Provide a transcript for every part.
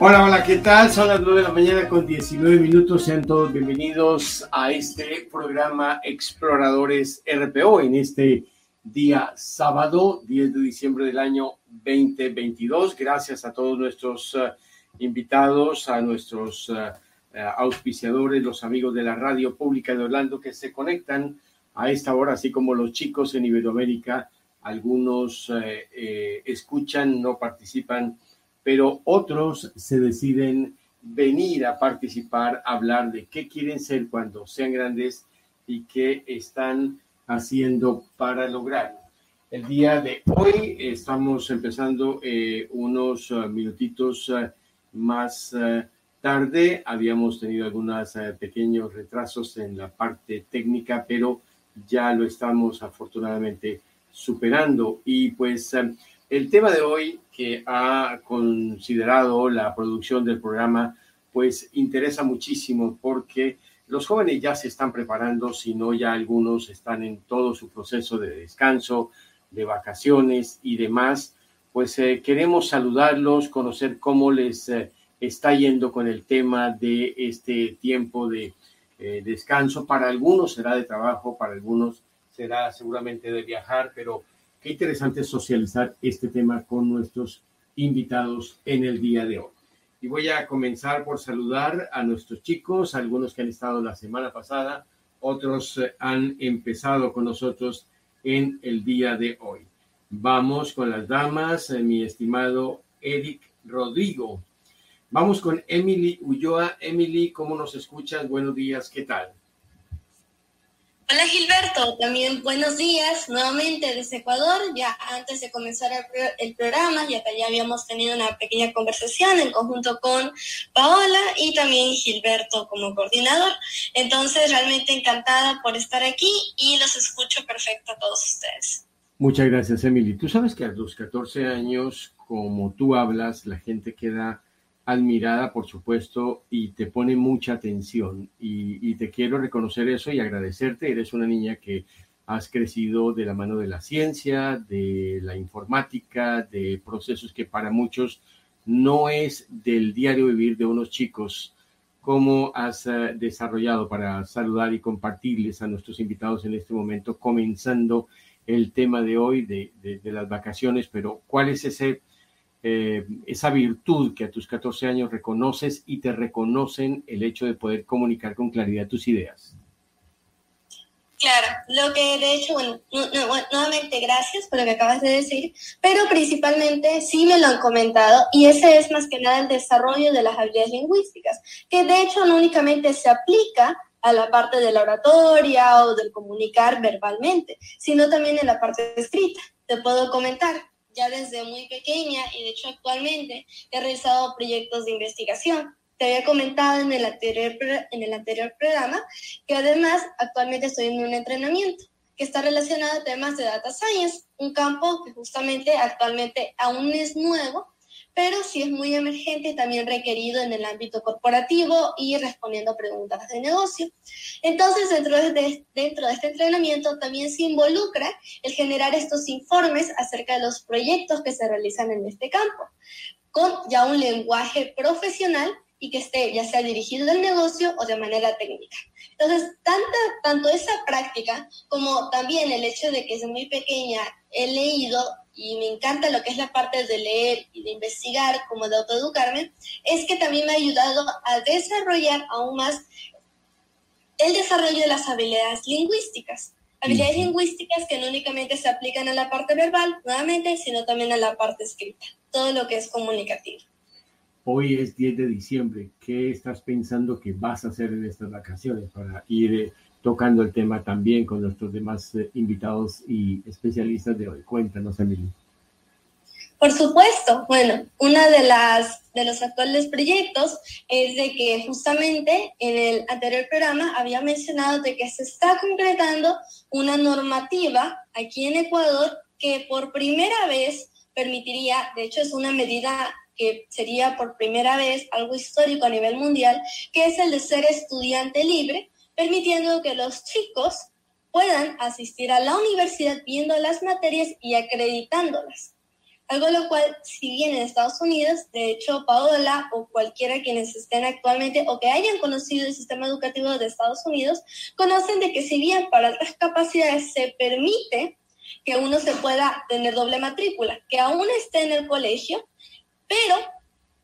Hola, hola, ¿qué tal? Son las 9 de la mañana con 19 minutos. Sean todos bienvenidos a este programa Exploradores RPO en este día sábado, 10 de diciembre del año 2022. Gracias a todos nuestros uh, invitados, a nuestros uh, auspiciadores, los amigos de la radio pública de Orlando que se conectan a esta hora, así como los chicos en Iberoamérica. Algunos eh, eh, escuchan, no participan pero otros se deciden venir a participar, a hablar de qué quieren ser cuando sean grandes y qué están haciendo para lograrlo. El día de hoy estamos empezando eh, unos uh, minutitos uh, más uh, tarde. Habíamos tenido algunos pequeños retrasos en la parte técnica, pero ya lo estamos afortunadamente superando. Y pues el tema de hoy que ha considerado la producción del programa, pues interesa muchísimo porque los jóvenes ya se están preparando, si no ya algunos están en todo su proceso de descanso, de vacaciones y demás. Pues eh, queremos saludarlos, conocer cómo les eh, está yendo con el tema de este tiempo de eh, descanso. Para algunos será de trabajo, para algunos será seguramente de viajar, pero Qué interesante socializar este tema con nuestros invitados en el día de hoy. Y voy a comenzar por saludar a nuestros chicos, algunos que han estado la semana pasada, otros eh, han empezado con nosotros en el día de hoy. Vamos con las damas, eh, mi estimado Eric Rodrigo. Vamos con Emily Ulloa. Emily, ¿cómo nos escuchas? Buenos días, ¿qué tal? Hola Gilberto, también buenos días nuevamente desde Ecuador. Ya antes de comenzar el, programa, ya que ya habíamos tenido una pequeña conversación en conjunto con Paola y también Gilberto como coordinador. Entonces, realmente encantada por estar aquí y los escucho perfecto a todos ustedes. Muchas gracias, Emily. Tú sabes que a los 14 años, como tú hablas, la gente queda admirada, por supuesto, y te pone mucha atención. Y, te quiero reconocer eso y agradecerte. Eres una niña que has crecido de la mano de la ciencia, de la informática, de procesos que para muchos no es del diario vivir de unos chicos. ¿Cómo has eh, desarrollado para saludar y compartirles a nuestros invitados en este momento, comenzando el tema de hoy de, de las vacaciones? Pero ¿cuál es ese eh, esa virtud que a tus 14 años reconoces y te reconocen el hecho de poder comunicar con claridad tus ideas. Claro, lo que de hecho, bueno, nuevamente gracias por lo que acabas de decir, pero principalmente sí me lo han comentado y ese es más que nada el desarrollo de las habilidades lingüísticas, que de hecho no únicamente se aplica a la parte de la oratoria o del comunicar verbalmente, sino también en la parte escrita. Te puedo comentar, ya desde muy pequeña y de hecho actualmente he realizado proyectos de investigación. Te había comentado en el anterior, en el anterior programa que además actualmente estoy en un entrenamiento que está relacionado a temas de data science, un campo que justamente actualmente aún es nuevo, pero sí es muy emergente también requerido en el ámbito corporativo y respondiendo preguntas de negocio. Entonces, dentro de, dentro de este entrenamiento también se involucra el generar estos informes acerca de los proyectos que se realizan en este campo, con ya un lenguaje profesional y que esté ya sea dirigido al negocio o de manera técnica. Entonces, tanta, tanto esa práctica como también el hecho de que desde muy pequeña he leído y me encanta lo que es la parte de leer y de investigar, como de autoeducarme, es que también me ha ayudado a desarrollar aún más el desarrollo de las habilidades lingüísticas. Habilidades lingüísticas que no únicamente se aplican a la parte verbal, nuevamente, sino también a la parte escrita, todo lo que es comunicativo. Hoy es 10 de diciembre. ¿Qué estás pensando que vas a hacer en estas vacaciones para ir eh, tocando el tema también con nuestros demás eh, invitados y especialistas de hoy. Cuéntanos, Emily. Por supuesto, bueno, una de las de los actuales proyectos es de que justamente en el anterior programa había mencionado de que se está concretando una normativa aquí en Ecuador que por primera vez permitiría, de hecho es una medida que sería por primera vez algo histórico a nivel mundial, que es el de ser estudiante libre, permitiendo que los chicos puedan asistir a la universidad viendo las materias y acreditándolas. Algo lo cual, si bien en Estados Unidos, de hecho, Paola o cualquiera quienes estén actualmente o que hayan conocido el sistema educativo de Estados Unidos, conocen de que si bien para las capacidades se permite que uno se pueda tener doble matrícula, que aún esté en el colegio, pero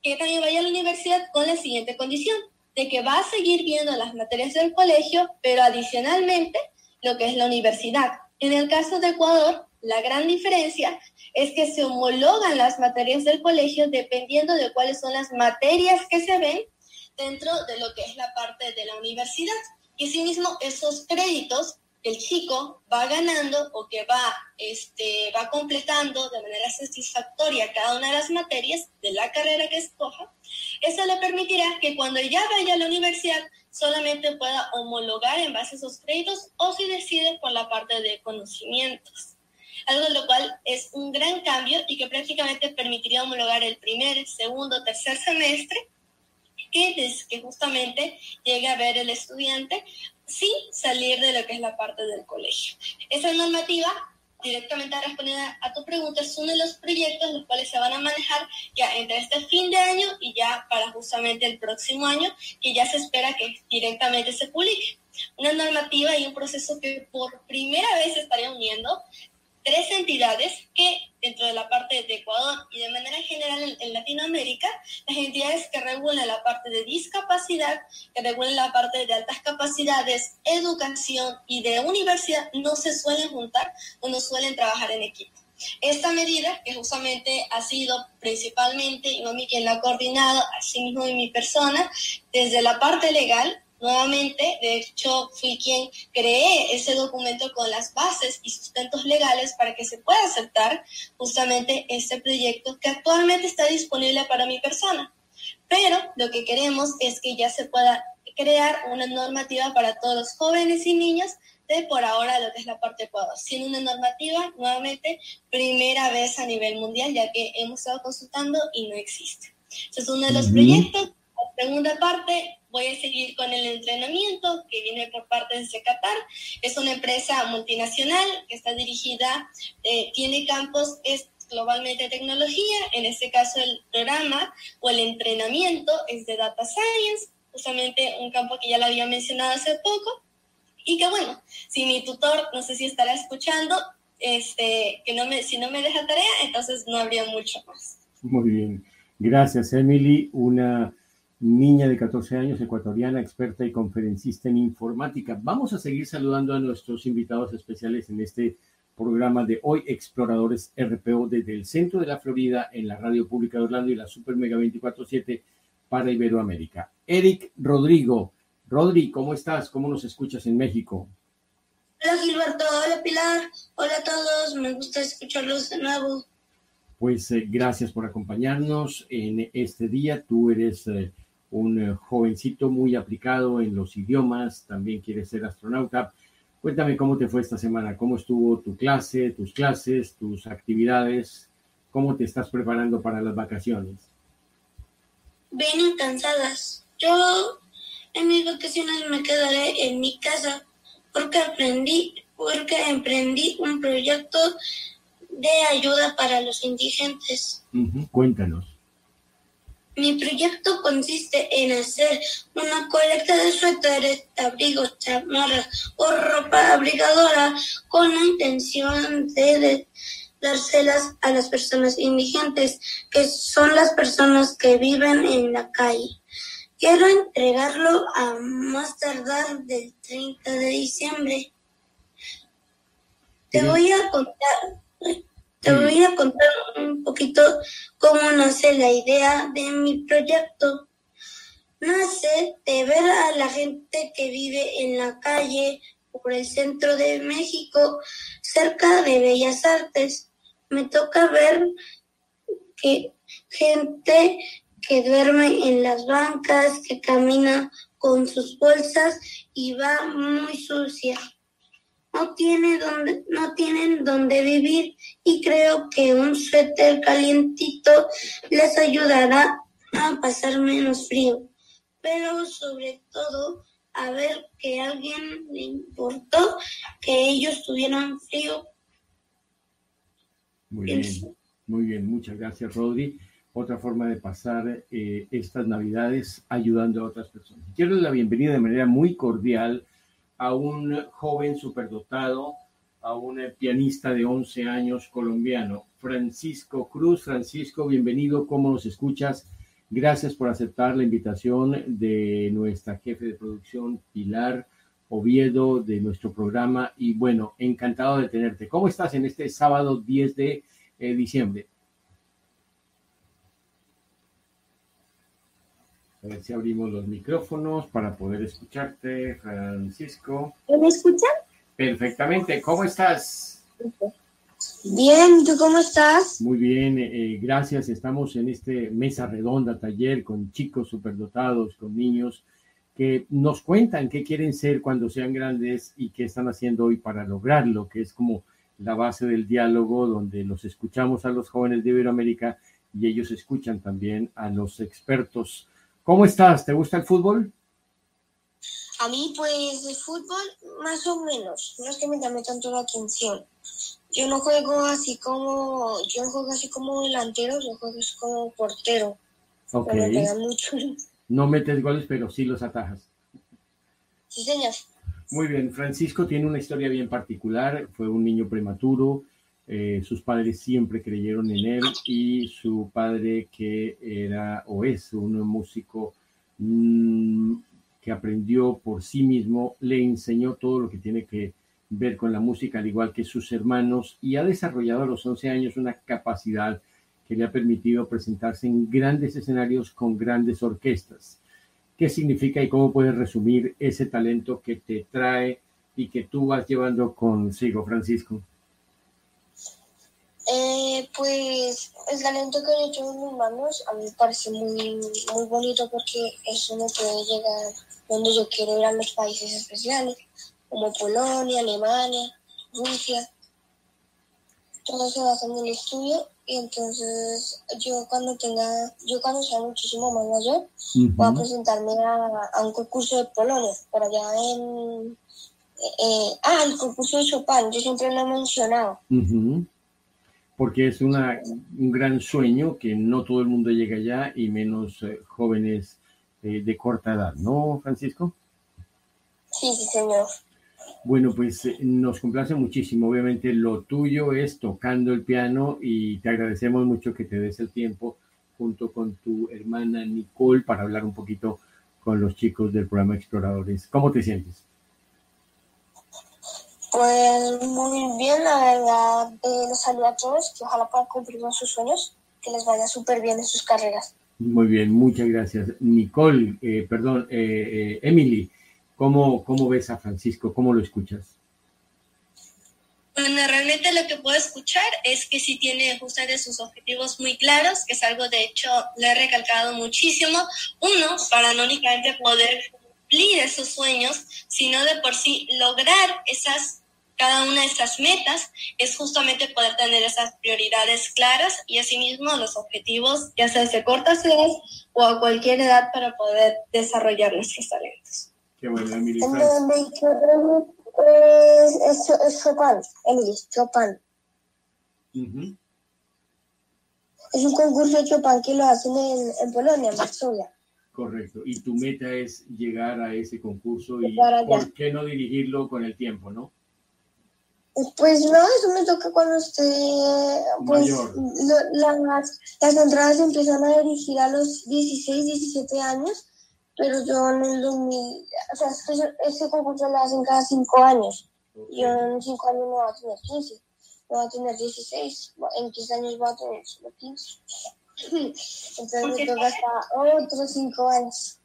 que también vaya a la universidad con la siguiente condición, de que va a seguir viendo las materias del colegio, pero adicionalmente lo que es la universidad. En el caso de Ecuador, la gran diferencia es que se homologan las materias del colegio dependiendo de cuáles son las materias que se ven dentro de lo que es la parte de la universidad. Y asimismo, esos créditos el chico va ganando o que va, este, va completando de manera satisfactoria cada una de las materias de la carrera que escoja, eso le permitirá que cuando ya vaya a la universidad solamente pueda homologar en base a esos créditos o si decide por la parte de conocimientos. Algo lo cual es un gran cambio y que prácticamente permitiría homologar el primer, segundo, tercer semestre, que, justamente llegue a ver el estudiante sin salir de lo que es la parte del colegio. Esa normativa directamente respondiendo a tu pregunta, es uno de los proyectos los cuales se van a manejar ya entre este fin de año y ya para justamente el próximo año, que ya se espera que directamente se publique. Una normativa y un proceso que por primera vez se estaría uniendo tres entidades que dentro de la parte de Ecuador y de manera general en, Latinoamérica, las entidades que regulan la parte de discapacidad, que regulan la parte de altas capacidades, educación y de universidad, no se suelen juntar o no suelen trabajar en equipo. Esta medida, que justamente ha sido principalmente y mí quien la ha coordinado, así mismo en mi persona, desde la parte legal, Nuevamente, de hecho, fui quien creé ese documento con las bases y sustentos legales para que se pueda aceptar justamente este proyecto que actualmente está disponible para mi persona. Pero lo que queremos es que ya se pueda crear una normativa para todos los jóvenes y niños de por ahora lo que es la parte Ecuador, siendo una normativa nuevamente primera vez a nivel mundial, ya que hemos estado consultando y no existe. Ese es uno de los proyectos. Segunda parte, voy a seguir con el entrenamiento que viene por parte de Qatar. Es una empresa multinacional que está dirigida, eh, tiene campos es globalmente tecnología, en este caso el programa o el entrenamiento es de Data Science, justamente un campo que ya lo había mencionado hace poco, y que bueno, si mi tutor, no sé si estará escuchando, este, que no me, si no me deja tarea, entonces no habría mucho más. Muy bien. Gracias, Emily. Una niña de 14 años, ecuatoriana, experta y conferencista en informática. Vamos a seguir saludando a nuestros invitados especiales en este programa de hoy, Exploradores RPO desde el centro de la Florida en la Radio Pública de Orlando y la Super Mega 24-7 para Iberoamérica. Eric Rodrigo. Rodri, ¿cómo estás? ¿Cómo nos escuchas en México? Hola Gilberto, hola Pilar, hola a todos, me gusta escucharlos de nuevo. Pues eh, gracias por acompañarnos en este día. Tú eres eh, un eh, jovencito muy aplicado en los idiomas, también quiere ser astronauta. Cuéntame cómo te fue esta semana, cómo estuvo tu clase, tus clases, tus actividades, cómo te estás preparando para las vacaciones. Bien cansadas. Yo en mis vacaciones me quedaré en mi casa porque aprendí, porque emprendí un proyecto de ayuda para los indigentes. Cuéntanos. Mi proyecto consiste en hacer una colecta de suéteres, abrigos, chamarras o ropa abrigadora con la intención de dárselas a las personas indigentes, que son las personas que viven en la calle. Quiero entregarlo a más tardar del 30 de diciembre. Te voy a contar te voy a contar un poquito cómo nace la idea de mi proyecto. Nace de ver a la gente que vive en la calle por el centro de México, cerca de Bellas Artes. Me toca ver que gente que duerme en las bancas, que camina con sus bolsas y va muy sucia. No, tiene donde, no tienen donde vivir y creo que un suéter calientito les ayudará a pasar menos frío. Pero sobre todo a ver que a alguien le importó que ellos tuvieran frío. Muy bien, muy bien, muchas gracias Rodri otra forma de pasar eh, estas navidades ayudando a otras personas. Quiero la bienvenida de manera muy cordial a un joven superdotado, a un pianista de 11 años colombiano, Francisco Cruz. Francisco, bienvenido, ¿cómo nos escuchas? Gracias por aceptar la invitación de nuestra jefe de producción, Pilar Oviedo, de nuestro programa. Y bueno, encantado de tenerte. ¿Cómo estás en este sábado 10 de eh, diciembre? A ver si abrimos los micrófonos para poder escucharte, Francisco. ¿Me escuchan? Perfectamente. ¿Cómo estás? Bien, ¿tú cómo estás? Muy bien, eh, eh, gracias. Estamos en este mesa redonda, taller con chicos superdotados, con niños que nos cuentan qué quieren ser cuando sean grandes y qué están haciendo hoy para lograrlo, que es como la base del diálogo donde los escuchamos a los jóvenes de Iberoamérica y ellos escuchan también a los expertos ¿Cómo estás? ¿Te gusta el fútbol? A mí, pues, el fútbol, más o menos. No es que me llame tanto la atención. Yo no juego así como, yo no juego así como delantero, yo juego así como portero. Ok. me mucho. No metes goles, pero sí los atajas. Sí, señor. Muy bien, Francisco tiene una historia bien particular. Fue un niño prematuro, eh, sus padres siempre creyeron en él y su padre que era o es un músico mm, que aprendió por sí mismo, le enseñó todo lo que tiene que ver con la música, al igual que sus hermanos, y ha desarrollado a los 11 años una capacidad que le ha permitido presentarse en grandes escenarios con grandes orquestas. ¿Qué significa y cómo puedes resumir ese talento que te trae y que tú vas llevando consigo, Francisco? Eh, pues el talento que he hecho en mis manos a mí me parece muy, muy bonito porque eso me puede llegar donde yo quiero ir a los países especiales, como Polonia, Alemania, Rusia. Todo se basa en el estudio y entonces yo cuando tenga, yo cuando sea muchísimo más mayor, voy a presentarme a, un concurso de Polonia, por allá en... Eh, eh, ah, el concurso de Chopin, yo siempre lo he mencionado porque es una, un gran sueño que no todo el mundo llega allá y menos eh, jóvenes eh, de corta edad, ¿no, Francisco? Sí, sí, señor. Bueno, pues eh, nos complace muchísimo. Obviamente lo tuyo es tocando el piano y te agradecemos mucho que te des el tiempo junto con tu hermana Nicole para hablar un poquito con los chicos del programa Exploradores. ¿Cómo te sientes? Pues muy bien, la verdad, eh, los saludo a todos, que ojalá puedan cumplir sus sueños, que les vaya súper bien en sus carreras. Muy bien, muchas gracias. Nicole, eh, perdón, eh, Emily, ¿cómo, ¿cómo ves a Francisco? ¿Cómo lo escuchas? Bueno, realmente lo que puedo escuchar es que sí tiene justamente sus objetivos muy claros, que es algo de hecho le he recalcado muchísimo. Uno, para no únicamente poder cumplir esos sueños, sino de por sí lograr esas cada una de estas metas es justamente poder tener esas prioridades claras y asimismo los objetivos, ya sea de cortas edades o a cualquier edad para poder desarrollar nuestros talentos. Qué bueno, Emily. Es, es Chopin, Emily, Chopin. Es un concurso de Chopin que lo hacen en, en Polonia, en Varsovia. Correcto. Y tu meta es llegar a ese concurso y ¿por qué no dirigirlo con el tiempo, no? Pues no, eso me toca cuando esté, pues las, las entradas empiezan a dirigir a los 16, 17 años, pero yo en el 2000, o sea, ese concurso lo hacen cada 5 años. Yo en 5 años no voy a tener 15, no voy a tener 16, en 15 años voy a tener solo 15. Entonces me toca hasta otros 5 años.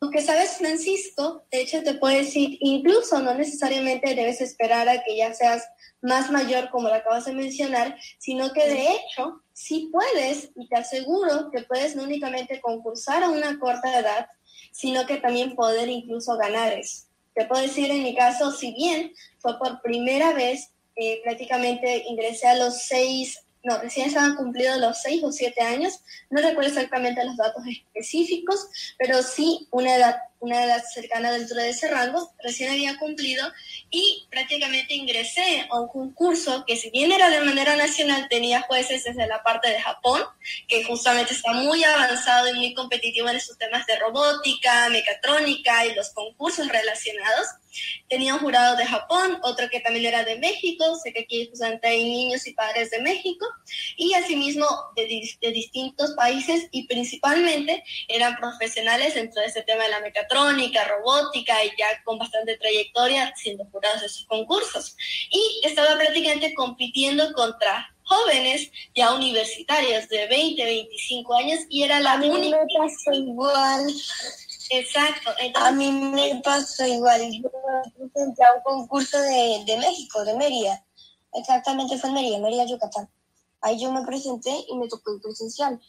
Aunque sabes, Francisco, de hecho te puedo decir, incluso no necesariamente debes esperar a que ya seas más mayor, como lo acabas de mencionar, sino que de hecho sí puedes, y te aseguro que puedes no únicamente concursar a una corta edad, sino que también poder incluso ganar eso. Te puedo decir en mi caso, si bien fue por primera vez, eh, prácticamente ingresé a los seis no, recién estaban cumplidos los seis o siete años, no recuerdo exactamente los datos específicos, pero sí una edad, una edad cercana dentro de ese rango, recién había cumplido y prácticamente ingresé a un concurso que si bien era de manera nacional, tenía jueces desde la parte de Japón, que justamente está muy avanzado y muy competitivo en estos temas de robótica, mecatrónica y los concursos relacionados. Tenía un jurado de Japón, otro que también era de México, sé que aquí justamente hay niños y padres de México, y asimismo de, de distintos países y principalmente eran profesionales dentro de ese tema de la mecatrónica, robótica y ya con bastante trayectoria siendo jurados de sus concursos. Y estaba prácticamente compitiendo contra jóvenes ya universitarios de 20, 25 años y era la única... igual. Exacto. a mí me pasó igual. Yo presenté a un concurso de, de México, de Mérida. Exactamente fue en Mérida, Mérida, Yucatán. Ahí yo me presenté y me tocó el presencial.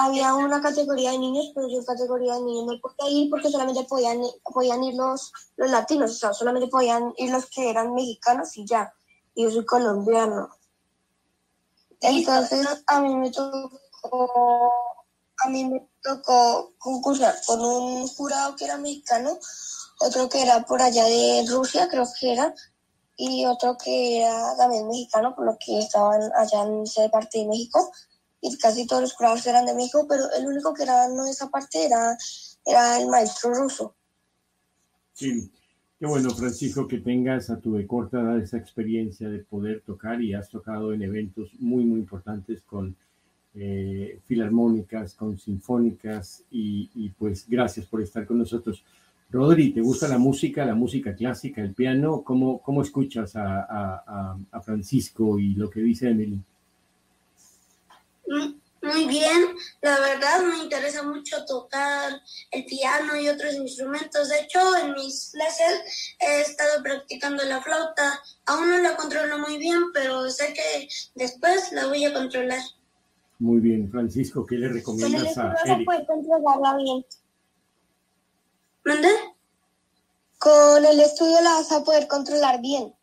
Había una categoría de niños, pero yo categoría de niños no podía ir porque solamente podían, podían ir los, los latinos, o sea, solamente podían ir los que eran mexicanos y ya. Y yo soy colombiano. Entonces a mí me tocó, a mí me tocó concursar con un jurado que era mexicano, otro que era por allá de Rusia, creo que era, y otro que era también mexicano, por lo que estaban allá en esa parte de México, y casi todos los jurados eran de México, pero el único que era no de esa parte era, era el maestro ruso. Sí, qué bueno, Francisco, que tengas a tu corta esa experiencia de poder tocar y has tocado en eventos muy, muy importantes con eh, filarmónicas, con sinfónicas, y, y pues gracias por estar con nosotros. Rodri, ¿te gusta la música, la música clásica, el piano? ¿Cómo, cómo escuchas a, a, a Francisco y lo que dice Emily? Muy bien, la verdad me interesa mucho tocar el piano y otros instrumentos. De hecho, en mis clases he estado practicando la flauta. Aún no la controlo muy bien, pero sé que después la voy a controlar. Muy bien, Francisco, ¿qué le recomiendas a Eric? puede controlarla bien. ¿Mande? Con el estudio la vas a poder controlar bien.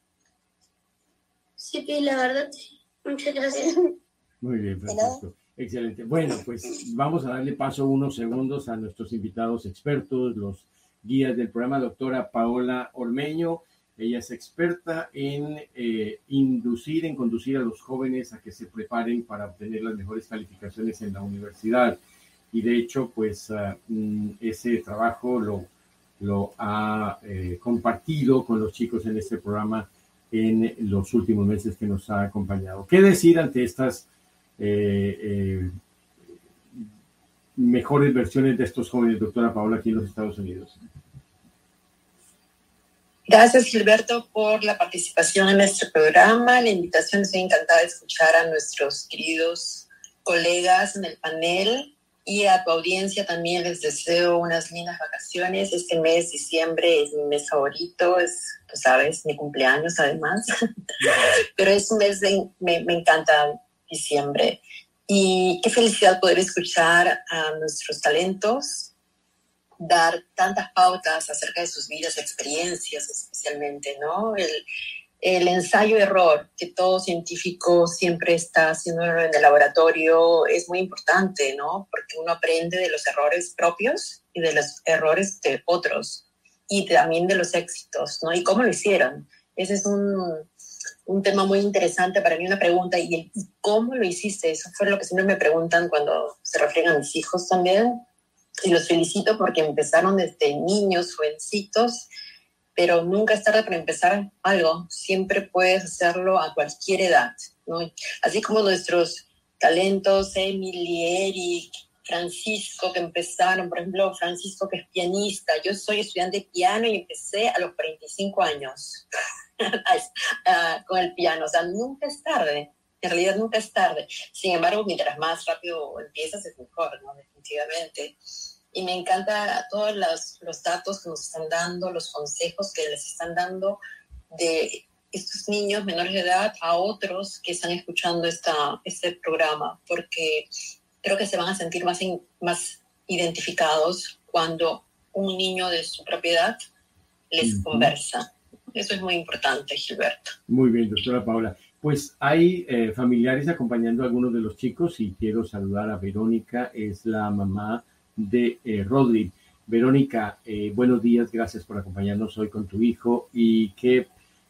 Sí, la verdad, sí. Muchas gracias. Muy bien, Francisco. Excelente. Bueno, pues vamos a darle paso unos segundos a nuestros invitados expertos, los guías del programa, doctora Paola Ormeño. Ella es experta en eh, inducir, en conducir a los jóvenes a que se preparen para obtener las mejores calificaciones en la universidad. Y de hecho, pues uh, ese trabajo lo, lo ha eh, compartido con los chicos en este programa en los últimos meses que nos ha acompañado. ¿Qué decir ante estas eh, mejores versiones de estos jóvenes, doctora Paola, aquí en los Estados Unidos. Gracias, Gilberto, por la participación en este programa. La invitación, estoy encantada de escuchar a nuestros queridos colegas en el panel y a tu audiencia también les deseo unas lindas vacaciones. Este mes, diciembre, es mi mes favorito, es, tú sabes, mi cumpleaños además, pero es un mes, de, me, me encanta diciembre. Y qué felicidad poder escuchar a nuestros talentos dar tantas pautas acerca de sus vidas, experiencias especialmente, ¿no? El, el ensayo-error que todo científico siempre está haciendo en el laboratorio es muy importante, ¿no? Porque uno aprende de los errores propios y de los errores de otros y también de los éxitos, ¿no? Y cómo lo hicieron. Ese es un, un tema muy interesante para mí, una pregunta, ¿y, cómo lo hiciste? Eso fue lo que siempre me preguntan cuando se refieren a mis hijos también. Y los felicito porque empezaron desde niños, jovencitos, pero nunca es tarde para empezar algo. Siempre puedes hacerlo a cualquier edad, ¿no? Así como nuestros talentos, Emily, Eric, Francisco, que empezaron, por ejemplo, Francisco, que es pianista. Yo soy estudiante de piano y empecé a los 45 años. con el piano. O sea, nunca es tarde. En realidad nunca es tarde. Sin embargo, mientras más rápido empiezas es mejor, ¿no? Definitivamente. Y me encanta todos los, los datos que nos están dando, los consejos que les están dando de estos niños menores de edad a otros que están escuchando esta, este programa, porque creo que se van a sentir más, más identificados cuando un niño de su propiedad les conversa. Eso es muy importante, Gilberto. Muy bien, doctora Paula. Pues hay eh, familiares acompañando a algunos de los chicos y quiero saludar a Verónica, es la mamá de eh, Rodri. Verónica, eh, buenos días, gracias por acompañarnos hoy con tu hijo y qué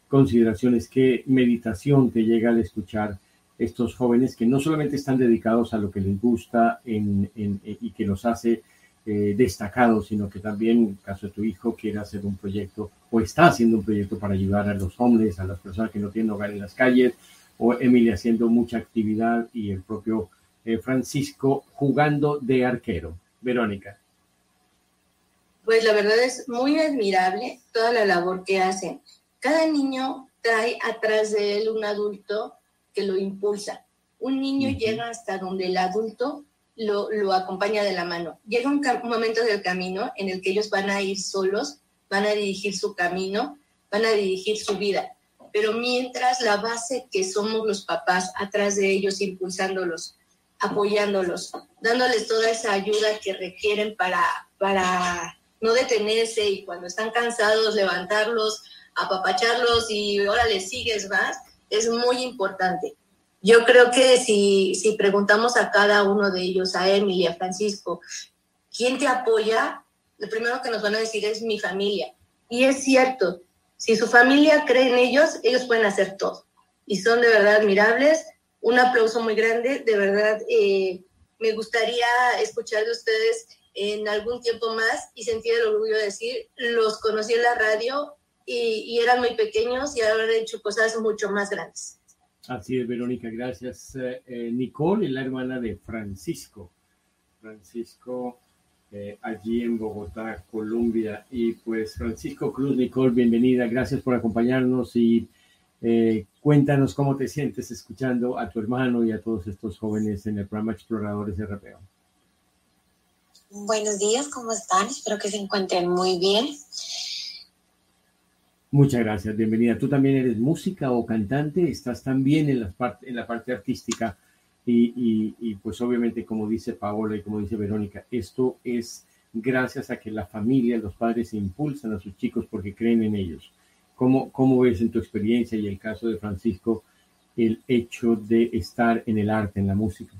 consideraciones, qué meditación te llega al escuchar estos jóvenes que no solamente están dedicados a lo que les gusta y que los hace eh, destacados, sino que también, en caso de tu hijo, quiere hacer un proyecto o está haciendo un proyecto para ayudar a los hombres, a las personas que no tienen hogar en las calles, o Emilia haciendo mucha actividad y el propio eh, Francisco jugando de arquero. Verónica. Pues la verdad es muy admirable toda la labor que hacen. Cada niño trae atrás de él un adulto que lo impulsa. Un niño llega hasta donde el adulto lo, lo, acompaña de la mano. Llega un, momento del camino en el que ellos van a ir solos, van a dirigir su camino, van a dirigir su vida. Pero mientras la base que somos los papás atrás de ellos, impulsándolos, apoyándolos, dándoles toda esa ayuda que requieren para, para no detenerse y cuando están cansados levantarlos, apapacharlos y ahora les sigues más, es muy importante. Yo creo que si, si preguntamos a cada uno de ellos, a Emily, a Francisco, ¿quién te apoya? Lo primero que nos van a decir es mi familia. Y es cierto, si su familia cree en ellos, ellos pueden hacer todo. Y son de verdad admirables. Un aplauso muy grande. De verdad, eh, me gustaría escuchar de ustedes en algún tiempo más y sentir el orgullo de decir, los conocí en la radio y, eran muy pequeños y ahora han hecho cosas mucho más grandes. Así es, Verónica, gracias. Eh, eh, Nicole es la hermana de Francisco. Francisco, eh, allí en Bogotá, Colombia. Y pues Francisco Cruz, Nicole, bienvenida. Gracias por acompañarnos y cuéntanos cómo te sientes escuchando a tu hermano y a todos estos jóvenes en el programa Exploradores de RPO. Buenos días, ¿cómo están? Espero que se encuentren muy bien. Muchas gracias, bienvenida. Tú también eres música o cantante, estás también en la parte, en la parte artística y, pues obviamente como dice Paola y como dice Verónica, esto es gracias a que la familia, los padres impulsan a sus chicos porque creen en ellos. ¿Cómo, cómo ves en tu experiencia y el caso de Francisco el hecho de estar en el arte, en la música?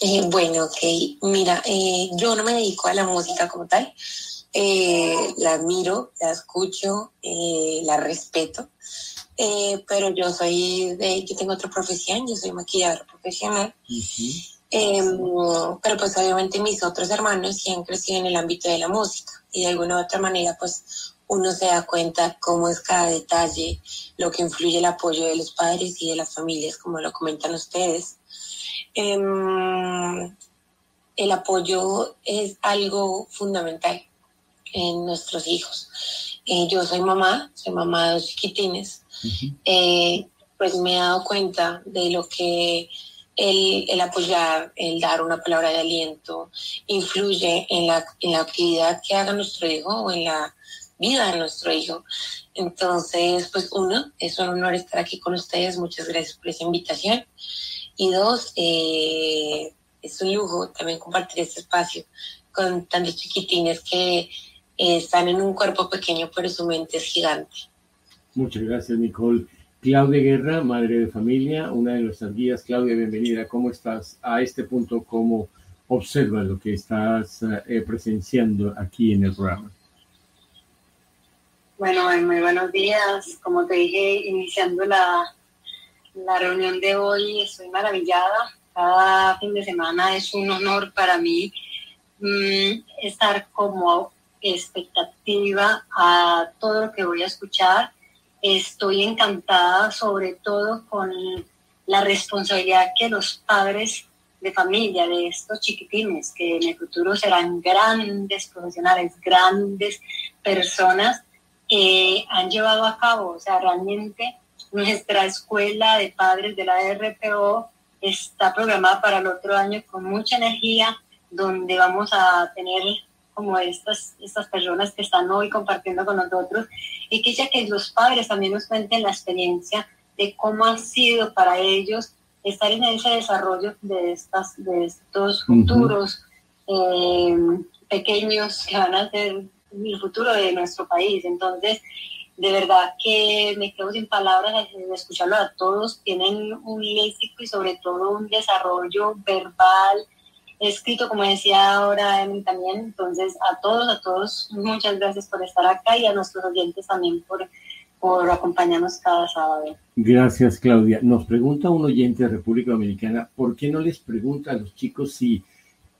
Eh, bueno, ok. Mira, eh, yo no me dedico a la música como tal. Eh, la admiro, la escucho, la respeto. pero yo soy de, yo tengo otra profesión, yo soy maquilladora profesional. Em, pero pues obviamente mis otros hermanos sí han crecido en el ámbito de la música y de alguna u otra manera pues uno se da cuenta cómo es cada detalle, lo que influye el apoyo de los padres y de las familias, como lo comentan ustedes. Em, el apoyo es algo fundamental en nuestros hijos. Eh, yo soy mamá, soy mamá de dos chiquitines, eh, pues me he dado cuenta de lo que el, el, apoyar, el dar una palabra de aliento, influye en la, en la actividad que haga nuestro hijo o en la vida de nuestro hijo. Entonces, pues uno, es un honor estar aquí con ustedes. Muchas gracias por esa invitación. Y dos, eh, es un lujo también compartir este espacio con tantos chiquitines que están en un cuerpo pequeño, pero su mente es gigante. Muchas gracias, Nicole. Claudia Guerra, madre de familia, una de nuestras guías. Claudia, bienvenida. ¿Cómo estás a este punto? ¿Cómo observas lo que estás eh, presenciando aquí en el programa? Bueno, muy buenos días. Como te dije, iniciando la, la reunión de hoy. Estoy maravillada. Cada fin de semana es un honor para mí mm, estar como expectativa a todo lo que voy a escuchar. Estoy encantada sobre todo con la responsabilidad que los padres de familia de estos chiquitines, que en el futuro serán grandes profesionales, grandes personas, eh, han llevado a cabo. O sea, realmente nuestra escuela de padres de la RPO está programada para el otro año con mucha energía, donde vamos a tener como estas, estas personas que están hoy compartiendo con nosotros y que ya que los padres también nos cuenten la experiencia de cómo ha sido para ellos estar en ese desarrollo de, estas, de estos futuros eh, pequeños que van a ser el futuro de nuestro país. Entonces, de verdad que me quedo sin palabras de escucharlo a todos. Tienen un léxico y sobre todo un desarrollo verbal, escrito, como decía ahora Emily también. Entonces, a todos, a todos, muchas gracias por estar acá y a nuestros oyentes también por, por acompañarnos cada sábado. Gracias, Claudia. Nos pregunta un oyente de República Dominicana, ¿por qué no les pregunta a los chicos si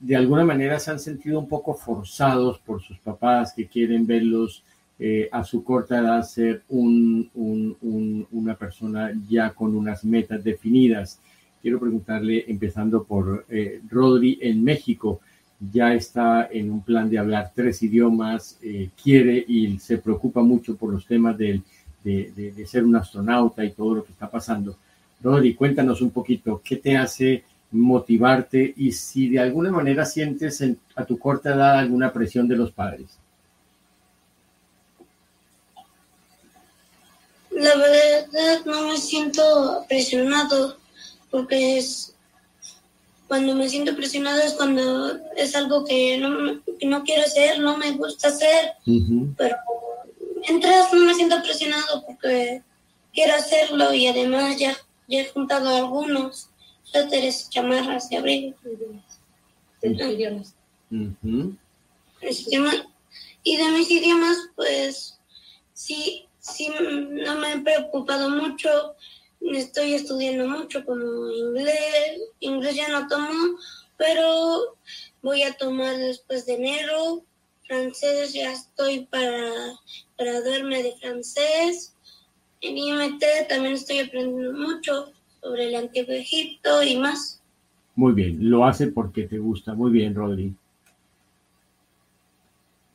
de alguna manera se han sentido un poco forzados por sus papás que quieren verlos eh, a su corta edad ser un, una persona ya con unas metas definidas? Quiero preguntarle, empezando por eh, Rodri en México, ya está en un plan de hablar tres idiomas, eh, quiere y se preocupa mucho por los temas del de, ser un astronauta y todo lo que está pasando. Rodri, cuéntanos un poquito, ¿qué te hace motivarte y si de alguna manera sientes a tu corta edad alguna presión de los padres? La verdad no me siento presionado porque es cuando me siento presionado es cuando es algo que no, no quiero hacer, no me gusta hacer, pero mientras no me siento presionado porque quiero hacerlo y además ya, ya he juntado algunos suéteres, chamarras y abrigos. idiomas. Y de mis idiomas, pues sí, sí, no me he preocupado mucho. Estoy estudiando mucho como inglés. Inglés ya no tomo, pero voy a tomar después de enero. Francés ya estoy para graduarme de francés. En IMT también estoy aprendiendo mucho sobre el antiguo Egipto y más. Muy bien, lo hace porque te gusta. Muy bien, Rodri.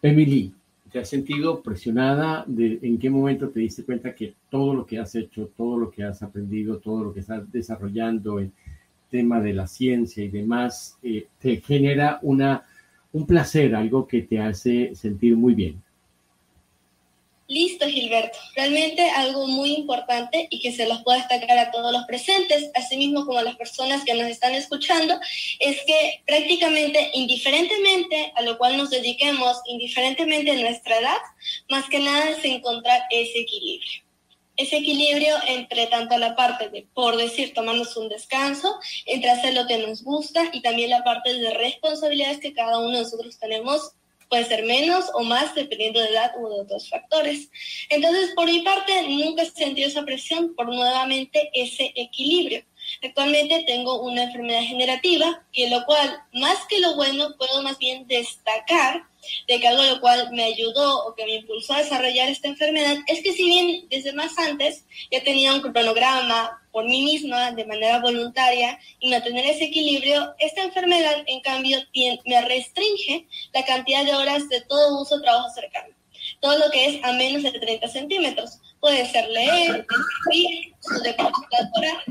Emily, ¿te has sentido presionada? De, ¿En qué momento te diste cuenta que todo lo que has hecho, todo lo que has aprendido, todo lo que estás desarrollando en tema de la ciencia y demás, eh, te genera una, un placer, algo que te hace sentir muy bien? Listo, Gilberto. Realmente algo muy importante y que se los puedo destacar a todos los presentes, así mismo como a las personas que nos están escuchando, es que prácticamente indiferentemente a lo cual nos dediquemos, indiferentemente de nuestra edad, más que nada es encontrar ese equilibrio. Ese equilibrio entre tanto la parte de, por decir, tomarnos un descanso, entre hacer lo que nos gusta y también la parte de responsabilidades que cada uno de nosotros tenemos puede ser menos o más dependiendo de edad u de otros factores. Entonces, por mi parte, nunca he sentido esa presión por nuevamente ese equilibrio. Actualmente tengo una enfermedad generativa, que lo cual, más que lo bueno, puedo más bien destacar de que algo lo cual me ayudó o que me impulsó a desarrollar esta enfermedad es que si bien desde más antes ya tenía un cronograma por mí misma de manera voluntaria y mantener ese equilibrio, esta enfermedad en cambio me restringe la cantidad de horas de todo uso trabajo cercano. Todo lo que es a menos de 30 centímetros. Puede ser leer, escribir, de computadora,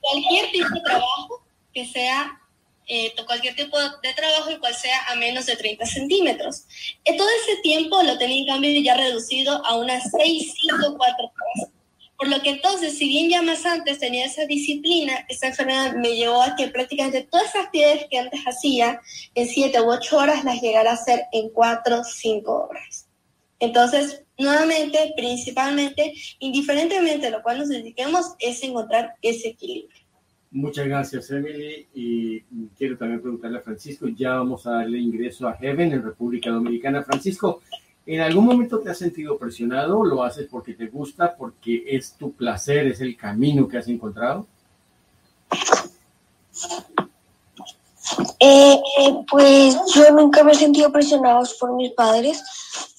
cualquier tipo de trabajo que sea eh, cualquier tipo de trabajo y cual sea a menos de 30 centímetros. En todo ese tiempo lo tenía en cambio ya reducido a unas 6, 5, 4 horas. Por lo que entonces, si bien ya más antes tenía esa disciplina, esta enfermedad me llevó a que prácticamente todas esas actividades que antes hacía en 7 u 8 horas las llegara a hacer en 4 5 horas. Entonces, nuevamente, principalmente, indiferentemente a lo cual nos dediquemos, es encontrar ese equilibrio. Muchas gracias, Emily. Y quiero también preguntarle a Francisco, ya vamos a darle ingreso a Heaven en República Dominicana. Francisco, ¿en algún momento te has sentido presionado? ¿Lo haces porque te gusta, porque es tu placer, es el camino que has encontrado? Eh, pues yo nunca me he sentido presionado por mis padres,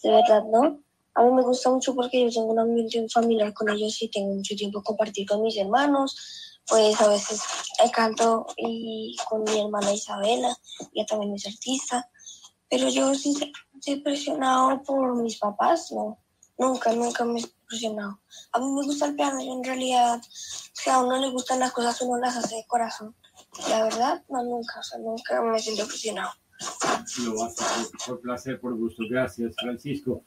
de verdad, ¿no? A mí me gusta mucho porque yo tengo un ambiente familiar con ellos y tengo mucho tiempo compartir con mis hermanos pues a veces canto y con mi hermana Isabela, ella también es artista, pero yo sí he presionado por mis papás, no, nunca, nunca me he presionado. A mí me gusta el piano, yo en realidad, si a uno le gustan las cosas, uno las hace de corazón. La verdad, no, nunca, o sea, nunca me siento presionado. Lo hace por, por placer, por gusto. Gracias, Francisco.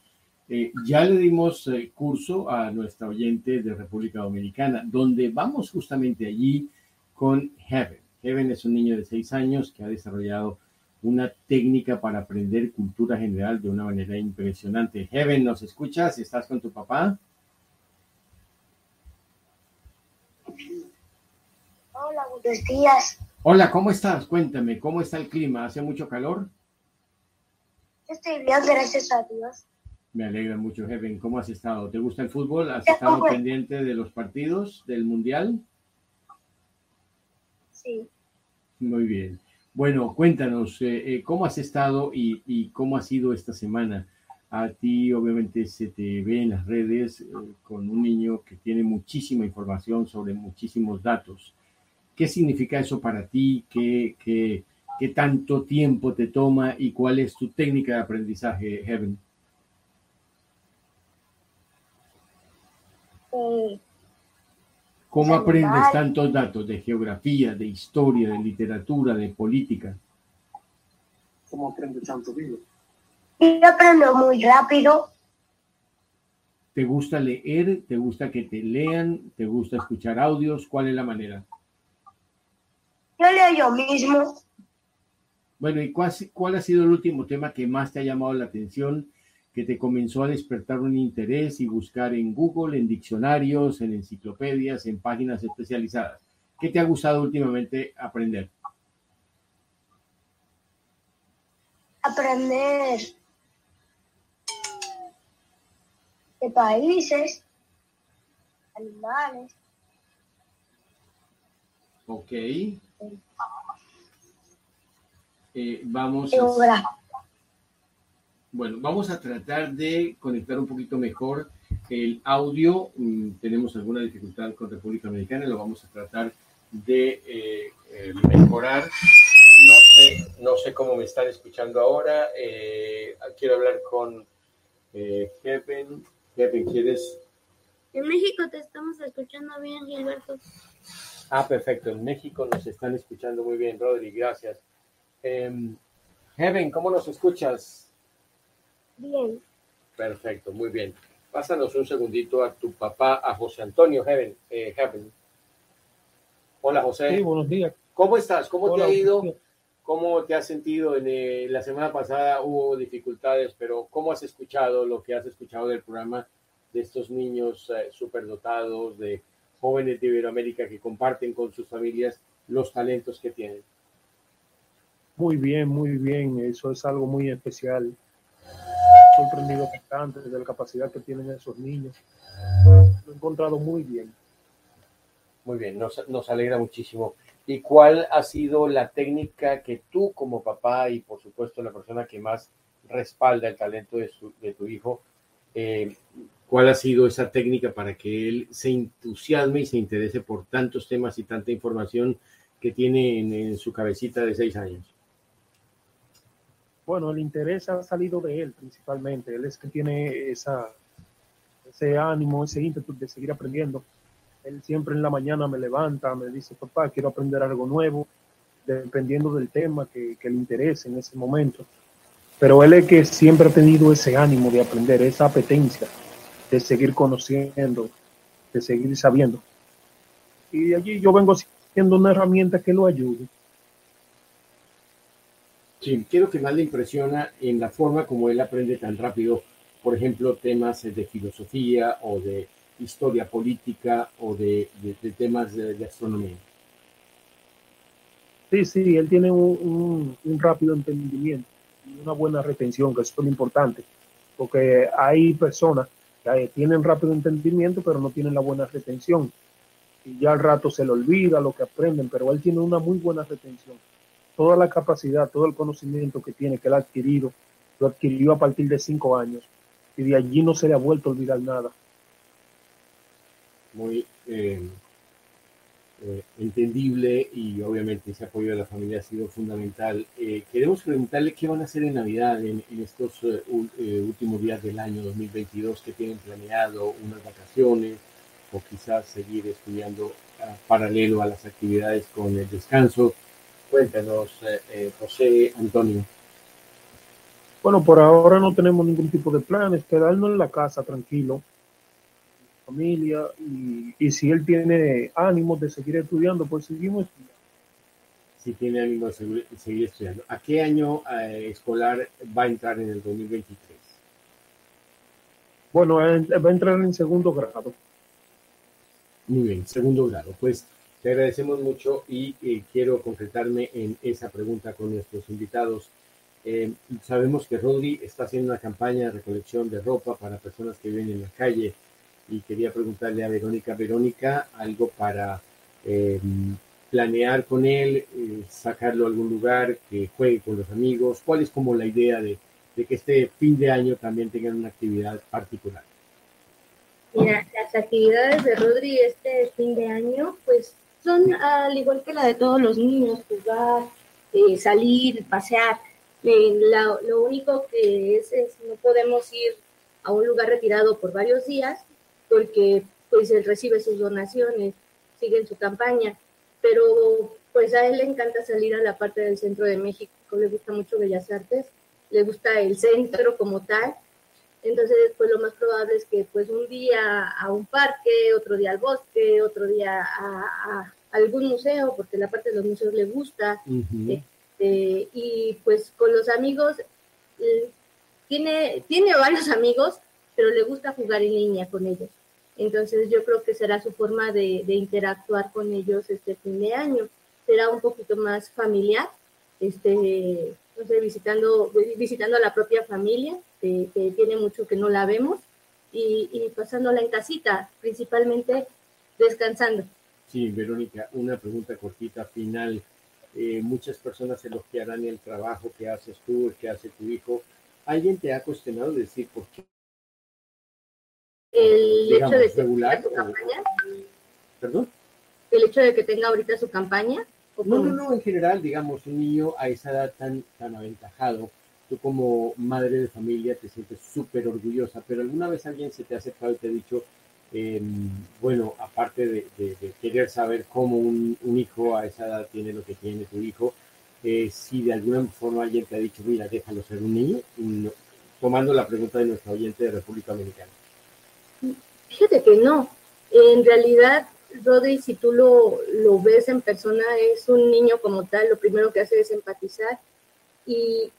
Eh, ya le dimos eh, curso a nuestra oyente de República Dominicana, donde vamos justamente allí con Heaven. Heaven es un niño de seis años que ha desarrollado una técnica para aprender cultura general de una manera impresionante. Heaven, ¿nos escuchas? ¿Estás con tu papá? Hola, buenos días. Hola, ¿cómo estás? Cuéntame, ¿cómo está el clima? ¿Hace mucho calor? Estoy bien, gracias a Dios. Me alegra mucho, Heaven. ¿Cómo has estado? ¿Te gusta el fútbol? ¿Has estado pendiente de los partidos del Mundial? Sí. Muy bien. Bueno, cuéntanos, eh, eh, ¿cómo has estado y, y, cómo ha sido esta semana? A ti, obviamente, se te ve en las redes eh, con un niño que tiene muchísima información sobre muchísimos datos. ¿Qué significa eso para ti? ¿Qué, qué, qué tanto tiempo te toma y cuál es tu técnica de aprendizaje, Heaven? Eh, ¿Cómo aprendes tantos datos de geografía, de historia, de literatura, de política? ¿Cómo aprende tanto video? yo aprendo muy rápido. ¿Te gusta leer? ¿Te gusta que te lean? ¿Te gusta escuchar audios? ¿Cuál es la manera? Yo leo yo mismo. Bueno, ¿y cuál, cuál ha sido el último tema que más te ha llamado la atención, que te comenzó a despertar un interés y buscar en Google, en diccionarios, en enciclopedias, en páginas especializadas? ¿Qué te ha gustado últimamente aprender? Aprender de países, animales. Ok. Eh, vamos a. bueno, vamos a tratar de conectar un poquito mejor el audio. Mm, tenemos alguna dificultad con República Dominicana, lo vamos a tratar de eh, eh, mejorar. No sé, no sé cómo me están escuchando ahora. Eh, quiero hablar con eh, Heaven. Heaven, ¿quieres? En México te estamos escuchando bien, Gilberto. Ah, perfecto. En México nos están escuchando muy bien, Rodri. Gracias. Em, Heaven, ¿cómo nos escuchas? Bien. Perfecto, muy bien. Pásanos un segundito a tu papá, a José Antonio Heaven. eh, Heaven. Hola, José. Sí, buenos días. ¿Cómo estás? ¿Cómo Hola, te ha ido? ¿Cómo te has sentido? En, eh, la semana pasada hubo dificultades, pero ¿cómo has escuchado lo que has escuchado del programa de estos niños eh, superdotados, de jóvenes de Iberoamérica que comparten con sus familias los talentos que tienen? Muy bien, muy bien. Eso es algo muy especial. Sorprendido bastante de la capacidad que tienen esos niños. Lo he encontrado muy bien. Muy bien, nos, nos alegra muchísimo. ¿Y cuál ha sido la técnica que tú como papá y por supuesto la persona que más respalda el talento de, su- de tu hijo, eh, cuál ha sido esa técnica para que él se entusiasme y se interese por tantos temas y tanta información que tiene en, en su cabecita de seis años? Bueno, el interés ha salido de él principalmente. Él es que tiene esa, ese ánimo, ese ímpetu de seguir aprendiendo. Él siempre en la mañana me levanta, me dice, papá, quiero aprender algo nuevo, dependiendo del tema que, que le interese en ese momento. Pero él es que siempre ha tenido ese ánimo de aprender, esa apetencia de seguir conociendo, de seguir sabiendo. Y de allí yo vengo siendo una herramienta que lo ayude. Sí, quiero que más le impresiona en la forma como él aprende tan rápido, por ejemplo, temas de filosofía o de historia política o de, de- de temas de, de astronomía. Sí, sí, él tiene un, un- un rápido entendimiento y una buena retención, que eso es lo importante, porque hay personas que tienen rápido entendimiento, pero no tienen la buena retención. Y ya al rato se le olvida lo que aprenden, pero él tiene una muy buena retención. Toda la capacidad, todo el conocimiento que tiene, que él ha adquirido, lo adquirió a partir de cinco años. Y de allí no se le ha vuelto a olvidar nada. Muy eh, eh, entendible y obviamente ese apoyo de la familia ha sido fundamental. Eh, queremos preguntarle qué van a hacer en Navidad, en, estos últimos días del año 2022, que tienen planeado unas vacaciones o quizás seguir estudiando ah, paralelo a las actividades con el descanso. Cuéntanos, eh, José Antonio. Bueno, por ahora no tenemos ningún tipo de planes, quedarnos en la casa tranquilo, familia, y, y si él tiene ánimo de seguir estudiando, pues seguimos estudiando. Si tiene ánimo de seguir, estudiando. ¿A qué año eh, escolar va a entrar en el 2023? Bueno, va a entrar en segundo grado. Muy bien, segundo grado. Pues te agradecemos mucho y eh, quiero concretarme en esa pregunta con nuestros invitados. Eh, sabemos que Rodri está haciendo una campaña de recolección de ropa para personas que viven en la calle y quería preguntarle a Verónica, Verónica, algo para eh, planear con él, eh, sacarlo a algún lugar, que juegue con los amigos. ¿Cuál es como la idea de, de que este fin de año también tengan una actividad particular? Mira, las actividades de Rodri este fin de año, pues son al igual que la de todos los niños, jugar, eh, salir, pasear. Eh, lo único que es, es no podemos ir a un lugar retirado por varios días porque pues él recibe sus donaciones, sigue en su campaña, pero pues a él le encanta salir a la parte del centro de México, le gusta mucho Bellas Artes, le gusta el centro como tal, entonces, pues lo más probable es que pues un día a un parque, otro día al bosque, otro día a, a algún museo, porque la parte de los museos le gusta. Este, y pues con los amigos, eh, tiene, tiene varios amigos, pero le gusta jugar en línea con ellos. Entonces yo creo que será su forma de, de interactuar con ellos este fin de año. Será un poquito más familiar, este, no sé, visitando, visitando a la propia familia, que, que tiene mucho que no la vemos, y, y pasándola en casita, principalmente descansando. Sí, Verónica, una pregunta cortita final. Eh, muchas personas elogiarán el trabajo que haces tú, el que hace tu hijo. ¿Alguien te ha cuestionado decir por qué? El Digamos, hecho de que tenga su o- campaña, ¿Perdón? el hecho de que tenga ahorita su campaña, ¿o No, no, no, en general, digamos, un niño a esa edad tan, tan aventajado, tú como madre de familia te sientes súper orgullosa, pero alguna vez alguien se te ha acercado y te ha dicho, eh, bueno, aparte de, de- de querer saber cómo un, un hijo a esa edad tiene lo que tiene tu hijo, eh, si de alguna forma alguien te ha dicho, mira, déjalo ser un niño, No, tomando la pregunta de nuestro oyente de República Dominicana. Fíjate que no. En realidad, Rodri, si tú lo, lo ves en persona, es un niño como tal. Lo primero que hace es empatizar. Y,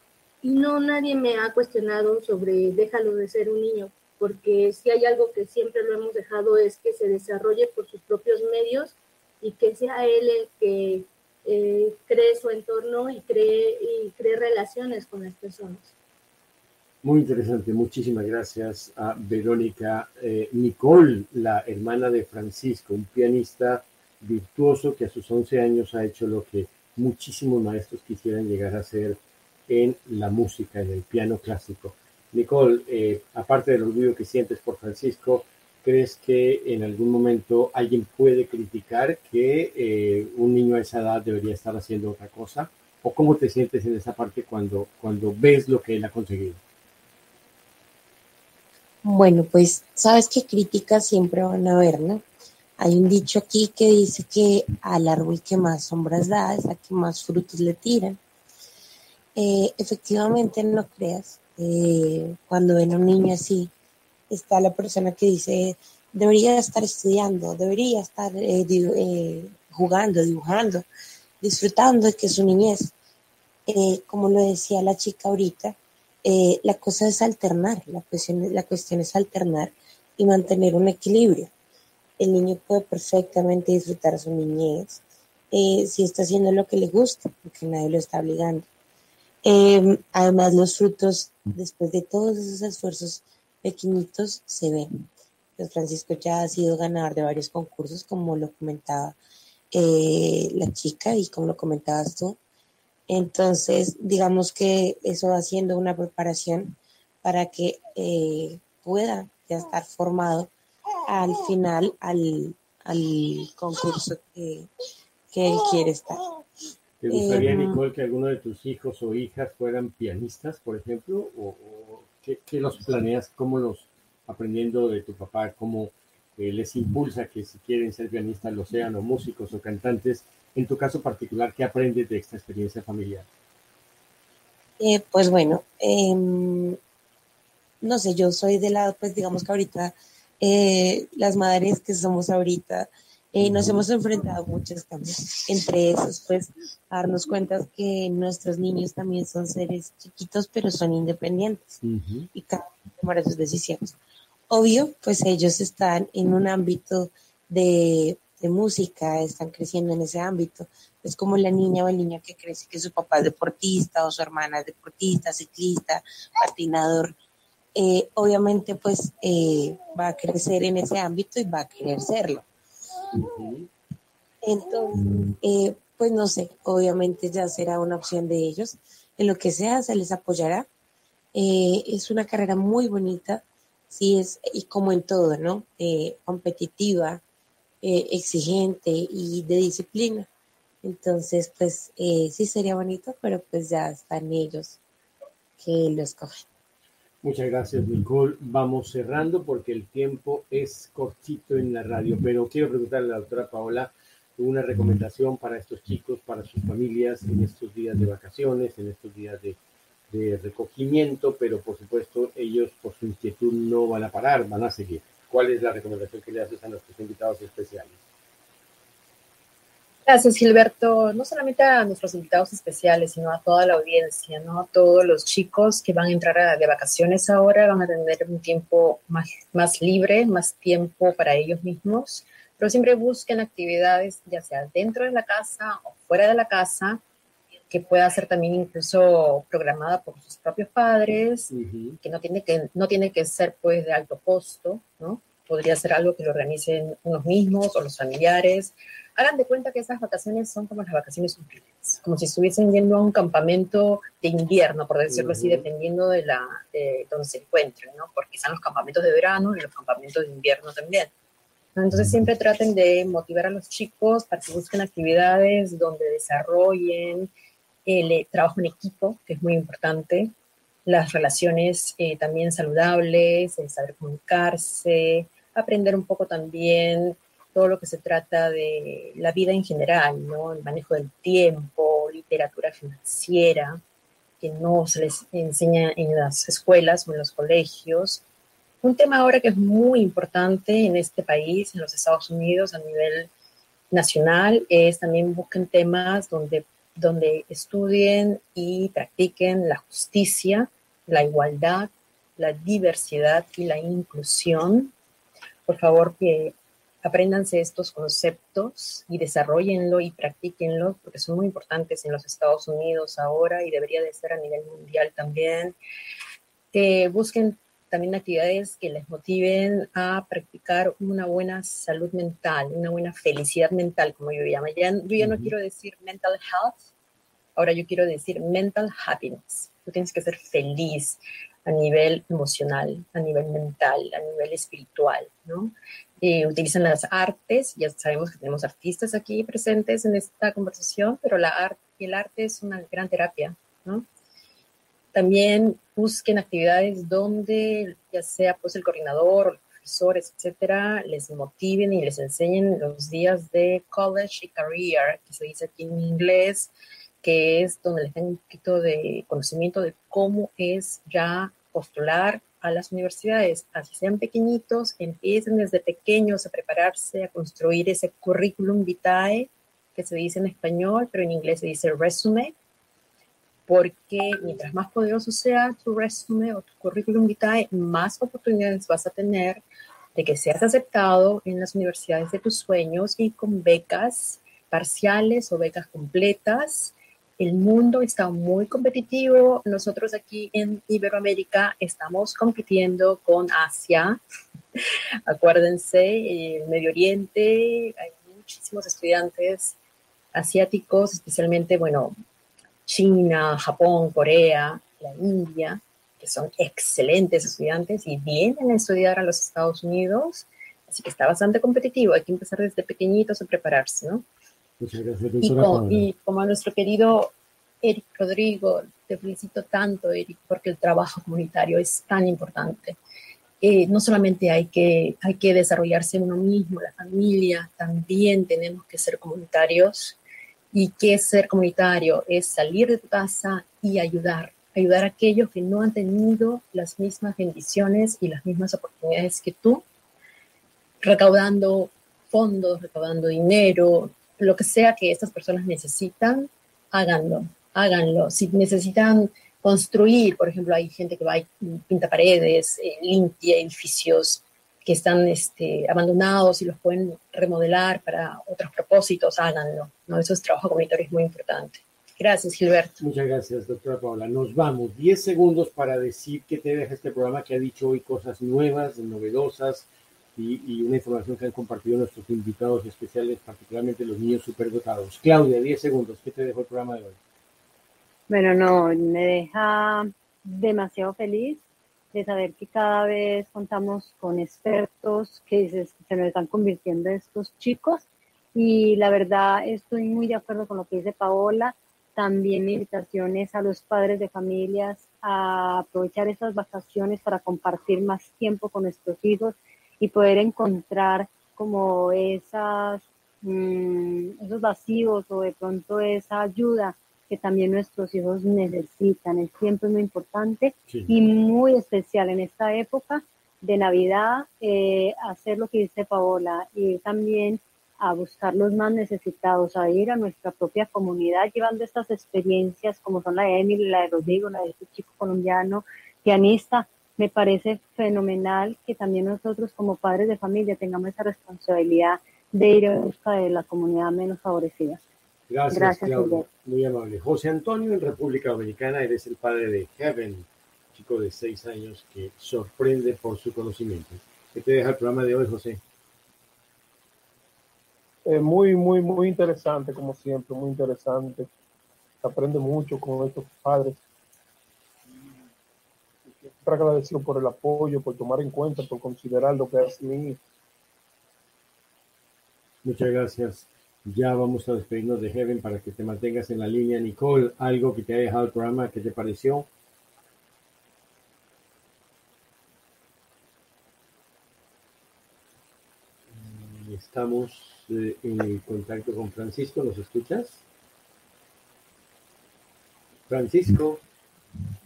y no, nadie me ha cuestionado sobre déjalo de ser un niño, porque si hay algo que siempre lo hemos dejado es que se desarrolle por sus propios medios y que sea él el que eh, cree su entorno y cree, y cree relaciones con las personas. Muy interesante, muchísimas gracias a Verónica eh, Nicole, la hermana de Francisco, un pianista virtuoso que a sus 11 años ha hecho lo que muchísimos maestros quisieran llegar a hacer en la música, en el piano clásico. Nicole, eh, aparte del orgullo que sientes por Francisco, ¿crees que en algún momento alguien puede criticar que eh, un niño a esa edad debería estar haciendo otra cosa? ¿O cómo te sientes en esa parte cuando, cuando ves lo que él ha conseguido? Bueno, pues sabes que críticas siempre van a haber, ¿no? Hay un dicho aquí que dice que al árbol que más sombras da es a que más frutos le tiran. Eh, efectivamente, no creas, eh, cuando ven a un niño así, está la persona que dice, debería estar estudiando, debería estar eh, eh, jugando, dibujando, disfrutando de que su niñez. Eh, como lo decía la chica ahorita, eh, la cosa es alternar, la cuestión, la cuestión es alternar y mantener un equilibrio. El niño puede perfectamente disfrutar su niñez eh, si está haciendo lo que le gusta, porque nadie lo está obligando. Eh, además, los frutos, después de todos esos esfuerzos pequeñitos, se ven. Pues Francisco ya ha sido ganador de varios concursos, como lo comentaba eh, la chica y como lo comentabas tú. Entonces, digamos que eso va siendo una preparación para que eh, pueda ya estar formado al final al, al concurso que, que él quiere estar. ¿Te gustaría, Eh, Nicole, que alguno de tus hijos o hijas fueran pianistas, por ejemplo? ¿O, o qué, qué los planeas? ¿Cómo los, aprendiendo de tu papá, cómo eh, les impulsa que si quieren ser pianistas lo sean, o músicos o cantantes? En tu caso particular, ¿qué aprendes de esta experiencia familiar? Eh, pues bueno, em, no sé, yo soy de la, pues digamos que ahorita eh, las madres que somos ahorita, eh, nos hemos enfrentado a muchos cambios. Entre esos, pues, darnos cuenta que nuestros niños también son seres chiquitos, pero son independientes y cada uno tomar sus decisiones. Obvio, pues ellos están en un ámbito de, de, música, están creciendo en ese ámbito. Es como la niña o el niño que crece que su papá es deportista o su hermana es deportista, ciclista, patinador. Eh, obviamente, pues eh, va a crecer en ese ámbito y va a querer serlo entonces, eh, pues no sé, obviamente ya será una opción de ellos. En lo que sea, se les apoyará. Eh, es una carrera muy bonita, sí es, y como en todo, ¿no? Eh, exigente y de disciplina. Entonces, pues sí sería bonito, pero pues ya están ellos que lo escogen. Muchas gracias, Nicole. Vamos cerrando porque el tiempo es cortito en la radio, pero quiero preguntarle a la doctora Paola una recomendación para estos chicos, para sus familias en estos días de vacaciones, en estos días de, de recogimiento, pero por supuesto ellos por su inquietud no van a parar, van a seguir. ¿Cuál es la recomendación que le haces a nuestros invitados especiales? Gracias, Gilberto. No solamente a nuestros invitados especiales, sino a toda la audiencia, ¿no? A todos los chicos que van a entrar de vacaciones ahora, van a tener un tiempo más, más libre, más tiempo para ellos mismos, pero siempre busquen actividades, ya sea dentro de la casa o fuera de la casa, que pueda ser también incluso programada por sus propios padres, que no tiene que no tiene que ser pues de alto costo, ¿no? Podría ser algo que lo organicen unos mismos o los familiares hagan de cuenta que esas vacaciones son como las vacaciones útiles, como si estuviesen yendo a un campamento de invierno, por decirlo así, dependiendo de, la, de donde se encuentren, ¿no? Porque están los campamentos de verano y los campamentos de invierno también. Entonces siempre traten de motivar a los chicos para que busquen actividades donde desarrollen el eh, trabajo en equipo, que es muy importante, las relaciones eh, también saludables, el saber comunicarse, aprender un poco también todo lo que se trata de la vida en general, ¿no? El manejo del tiempo, literatura financiera, que no se les enseña en las escuelas o en los colegios. Un tema ahora que es muy importante en este país, en los Estados Unidos, a nivel nacional, es también busquen temas donde, donde estudien y practiquen la justicia, la igualdad, la diversidad y la inclusión. Por favor, que apréndanse estos conceptos y desarrollenlo y practíquenlo porque son muy importantes en los Estados Unidos ahora y debería de ser a nivel mundial también. Que busquen también actividades que les motiven a practicar una buena salud mental, una buena felicidad mental, como yo llamo. Ya, yo ya no quiero decir mental health, ahora yo quiero decir mental happiness. Tú tienes que ser feliz a nivel emocional, a nivel mental, a nivel espiritual, ¿no? Eh, utilizan las artes, ya sabemos que tenemos artistas aquí presentes en esta conversación, pero la arte, el arte es una gran terapia, ¿no? También busquen actividades donde ya sea pues el coordinador los profesores, etcétera, les motiven y les enseñen los días de college y career, que se dice aquí en inglés, que es donde les den un poquito de conocimiento de cómo es ya postular a las universidades, así sean pequeñitos, empiecen desde pequeños a prepararse, a construir ese currículum vitae, que se dice en español, pero en inglés se dice resume, porque mientras más poderoso sea tu resume o tu currículum vitae, más oportunidades vas a tener de que seas aceptado en las universidades de tus sueños y con becas parciales o becas completas el mundo está muy competitivo. Nosotros aquí en Iberoamérica estamos compitiendo con Asia. Acuérdense, el Medio Oriente, hay muchísimos estudiantes asiáticos, especialmente, bueno, China, Japón, Corea, la India, que son excelentes estudiantes y vienen a estudiar a los Estados Unidos. Así que está bastante competitivo. Hay que empezar desde pequeñitos a prepararse, ¿no? y, como, a nuestro querido Eric Rodrigo, te felicito tanto, Eric, porque el trabajo comunitario es tan importante. Eh, no solamente hay que, hay que desarrollarse uno mismo, la familia, también tenemos que ser comunitarios. ¿Y qué es ser comunitario? Es salir de tu casa y ayudar ayudar a aquellos que no han tenido las mismas bendiciones y las mismas oportunidades que tú, recaudando fondos, recaudando dinero, lo que sea que estas personas necesitan, háganlo, háganlo. Si necesitan construir, por ejemplo, hay gente que va y pinta paredes, eh, limpia edificios que están este, abandonados y los pueden remodelar para otros propósitos, háganlo. ¿no? Eso es trabajo comunitario, es muy importante. Gracias, Gilberto. Muchas gracias, doctora Paula. Nos vamos. Diez segundos para decir que te deja este programa que ha dicho hoy cosas nuevas, novedosas y, y, una información que han compartido nuestros invitados especiales, particularmente los niños superdotados. Claudia, diez segundos. ¿Qué te dejó el programa de hoy? Bueno, no, me deja demasiado feliz de saber que cada vez contamos con expertos que se, se nos están convirtiendo estos chicos. Y la verdad estoy muy de acuerdo con lo que dice Paola. También invitaciones a los padres de familias a aprovechar esas vacaciones para compartir más tiempo con nuestros hijos y poder encontrar como esas, mmm, esos vacíos o de pronto esa ayuda que también nuestros hijos necesitan. El tiempo es muy importante sí. y muy especial en esta época de Navidad, eh, hacer lo que dice Paola y también a buscar los más necesitados, a ir a nuestra propia comunidad llevando estas experiencias como son la de Emily, la de Rodrigo, la de este chico colombiano, pianista. Me parece fenomenal que también nosotros como padres de familia tengamos esa responsabilidad de ir en busca de la comunidad menos favorecida. Gracias, Gracias Claudia. Muy amable. José Antonio, en República Dominicana, eres el padre de Heaven, chico de seis años que sorprende por su conocimiento. ¿Qué te deja el programa de hoy, José? Eh, muy, muy, muy interesante, como siempre, muy interesante. Se aprende mucho con estos padres. Estoy agradecido por el apoyo, por tomar en cuenta, por considerar lo que hace mi hijo. Muchas gracias. Ya vamos a despedirnos de Heaven para que te mantengas en la línea. Nicole, algo que te ha dejado el programa, ¿qué te pareció? Estamos eh, en contacto con Francisco. ¿Nos escuchas? Francisco.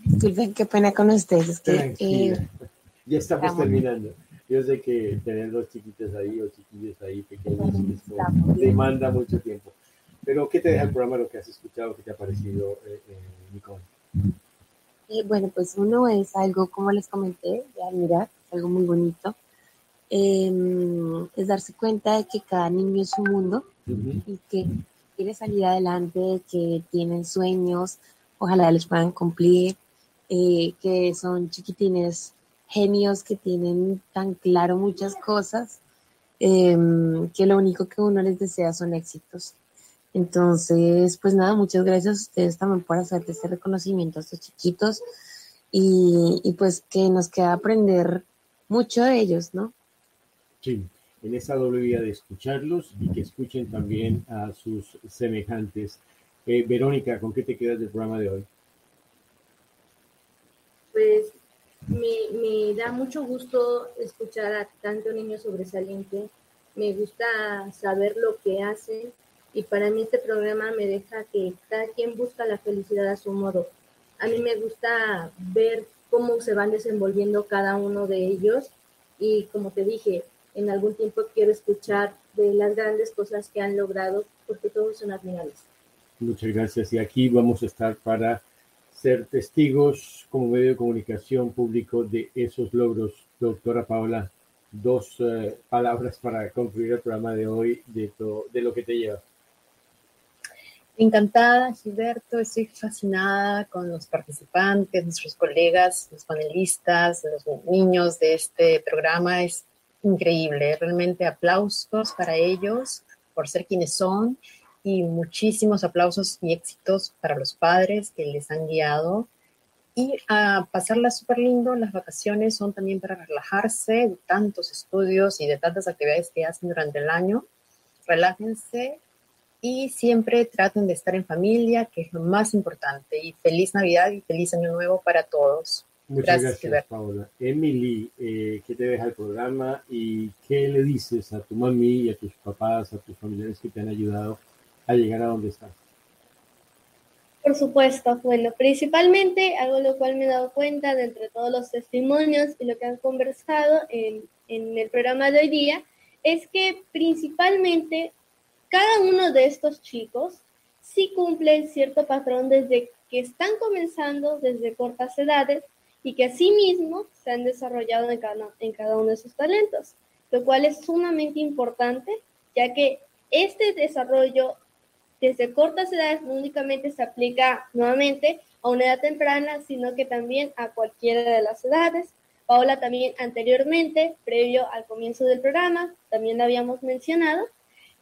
Disculpen, qué pena con ustedes. Es que, eh, ya estamos estamos terminando. Yo sé que tener dos chiquitos ahí o chiquillos ahí pequeños esto demanda mucho tiempo. Pero, ¿qué te deja el programa, lo que has escuchado, qué te ha parecido, eh, eh, Nicole? Eh, bueno, pues uno es algo, como les comenté, de admirar, es algo muy bonito. Eh, es darse cuenta de que cada niño es un mundo uh -huh. y que quiere salir adelante, que tienen sueños, ojalá les puedan cumplir, eh, que son chiquitines genios que tienen tan claro muchas cosas, eh, que lo único que uno les desea son éxitos. Entonces, pues nada, muchas gracias a ustedes también por hacer este reconocimiento a estos chiquitos y, y pues que nos queda aprender mucho de ellos, ¿no? Sí, en esa doble vía de escucharlos y que escuchen también a sus semejantes. Eh, Verónica, ¿con qué te quedas del programa de hoy? Pues me, da mucho gusto escuchar a tanto niño sobresaliente. Me gusta saber lo que hacen y para mí este programa me deja que cada quien busca la felicidad a su modo. A mí me gusta ver cómo se van desenvolviendo cada uno de ellos y como te dije, en algún tiempo quiero escuchar de las grandes cosas que han logrado porque todos son admirables. Muchas gracias y aquí vamos a estar para ser testigos como medio de comunicación público de esos logros. Doctora Paola, dos uh, palabras para concluir el programa de hoy de, de lo que te lleva. Encantada, Gilberto, estoy fascinada con los participantes, nuestros colegas, los panelistas, los niños de este programa. Es increíble, realmente aplausos para ellos por ser quienes son y muchísimos aplausos y éxitos para los padres que les han guiado y a pasarla súper lindo. Las vacaciones son también para relajarse de tantos estudios y de tantas actividades que hacen durante el año. Relájense y siempre traten de estar en familia, que es lo más importante. Y feliz Navidad y feliz Año Nuevo para todos. Muchas gracias, gracias Paola. Emily, eh, ¿qué te deja el programa y qué le dices a tu mami y a tus papás, a tus familiares que te han ayudado a llegar a donde estás? Por supuesto, bueno, principalmente algo lo cual me he dado cuenta de entre todos los testimonios y lo que han conversado en, en el programa de hoy día, es que principalmente cada uno de estos chicos sí cumplen cierto patrón desde que están comenzando desde cortas edades y que asimismo se han desarrollado en cada, en cada uno de sus talentos, lo cual es sumamente importante, ya que este desarrollo desde cortas edades no únicamente se aplica nuevamente a una edad temprana, sino que también a cualquiera de las edades. Paola también anteriormente, previo al comienzo del programa, también la habíamos mencionado.